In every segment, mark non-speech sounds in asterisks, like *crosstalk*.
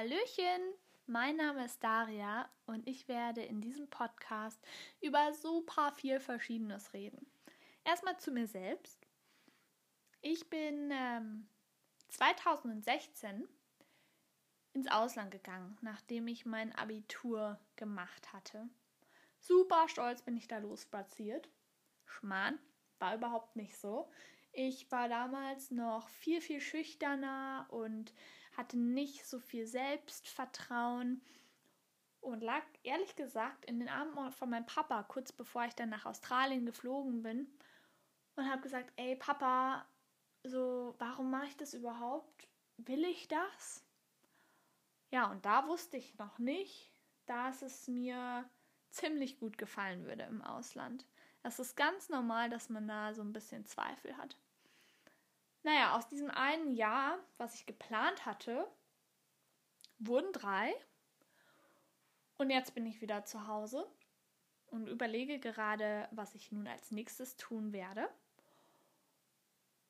Hallöchen, mein Name ist Daria und ich werde in diesem Podcast über super viel Verschiedenes reden. Erstmal zu mir selbst. Ich bin ähm, 2016 ins Ausland gegangen, nachdem ich mein Abitur gemacht hatte. Super stolz bin ich da losspaziert. Schmarrn, war überhaupt nicht so. Ich war damals noch viel, viel schüchterner und hatte nicht so viel Selbstvertrauen und lag ehrlich gesagt in den Armen von meinem Papa, kurz bevor ich dann nach Australien geflogen bin und habe gesagt, ey Papa, so, warum mache ich das überhaupt? Will ich das? Ja, und da wusste ich noch nicht, dass es mir ziemlich gut gefallen würde im Ausland. Es ist ganz normal, dass man da so ein bisschen Zweifel hat. Naja, aus diesem einen Jahr, was ich geplant hatte, wurden drei. Und jetzt bin ich wieder zu Hause und überlege gerade, was ich nun als nächstes tun werde.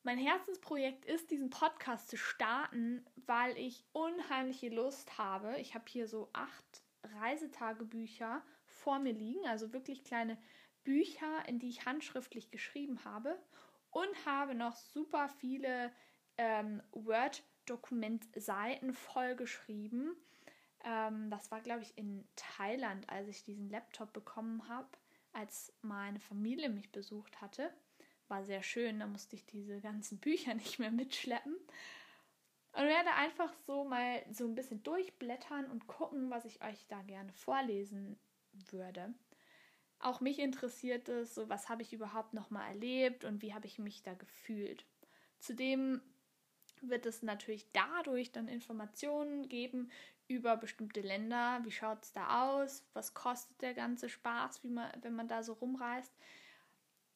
Mein Herzensprojekt ist, diesen Podcast zu starten, weil ich unheimliche Lust habe. Ich habe hier so acht Reisetagebücher vor mir liegen, also wirklich kleine Bücher, in die ich handschriftlich geschrieben habe und habe noch super viele ähm, Word-Dokument-Seiten vollgeschrieben. Ähm, das war, glaube ich, in Thailand, als ich diesen Laptop bekommen habe, als meine Familie mich besucht hatte. War sehr schön, da musste ich diese ganzen Bücher *laughs* nicht mehr mitschleppen. Und werde einfach so mal so ein bisschen durchblättern und gucken, was ich euch da gerne vorlesen würde. Auch mich interessiert es, so was habe ich überhaupt noch mal erlebt und wie habe ich mich da gefühlt. Zudem wird es natürlich dadurch dann Informationen geben über bestimmte Länder. Wie schaut es da aus? Was kostet der ganze Spaß, wie man, wenn man da so rumreist?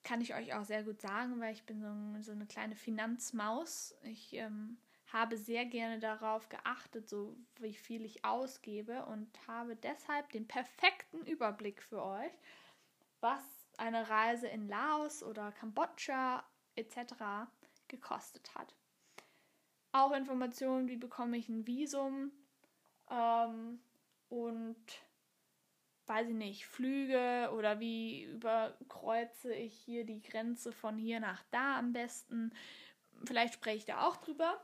Kann ich euch auch sehr gut sagen, weil ich bin so, so eine kleine Finanzmaus. Ich ähm, habe sehr gerne darauf geachtet, so wie viel ich ausgebe und habe deshalb den perfekten Überblick für euch was eine Reise in Laos oder Kambodscha etc. gekostet hat. Auch Informationen, wie bekomme ich ein Visum ähm, und weiß ich nicht, Flüge oder wie überkreuze ich hier die Grenze von hier nach da am besten. Vielleicht spreche ich da auch drüber.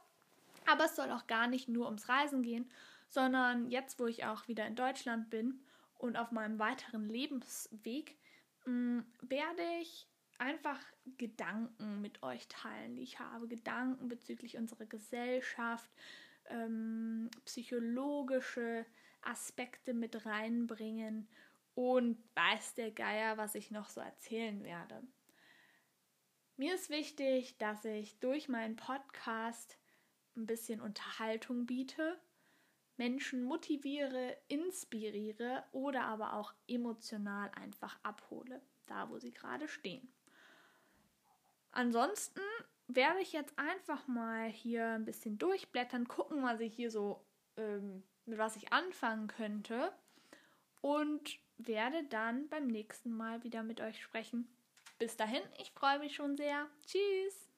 Aber es soll auch gar nicht nur ums Reisen gehen, sondern jetzt, wo ich auch wieder in Deutschland bin und auf meinem weiteren Lebensweg, Mm, werde ich einfach Gedanken mit euch teilen, die ich habe. Gedanken bezüglich unserer Gesellschaft, ähm, psychologische Aspekte mit reinbringen und weiß der Geier, was ich noch so erzählen werde. Mir ist wichtig, dass ich durch meinen Podcast ein bisschen Unterhaltung biete, Menschen motiviere, inspiriere oder aber auch emotional einfach abhole, da wo sie gerade stehen. Ansonsten werde ich jetzt einfach mal hier ein bisschen durchblättern, gucken, was ich hier so, ähm, mit was ich anfangen könnte und werde dann beim nächsten Mal wieder mit euch sprechen. Bis dahin, ich freue mich schon sehr. Tschüss!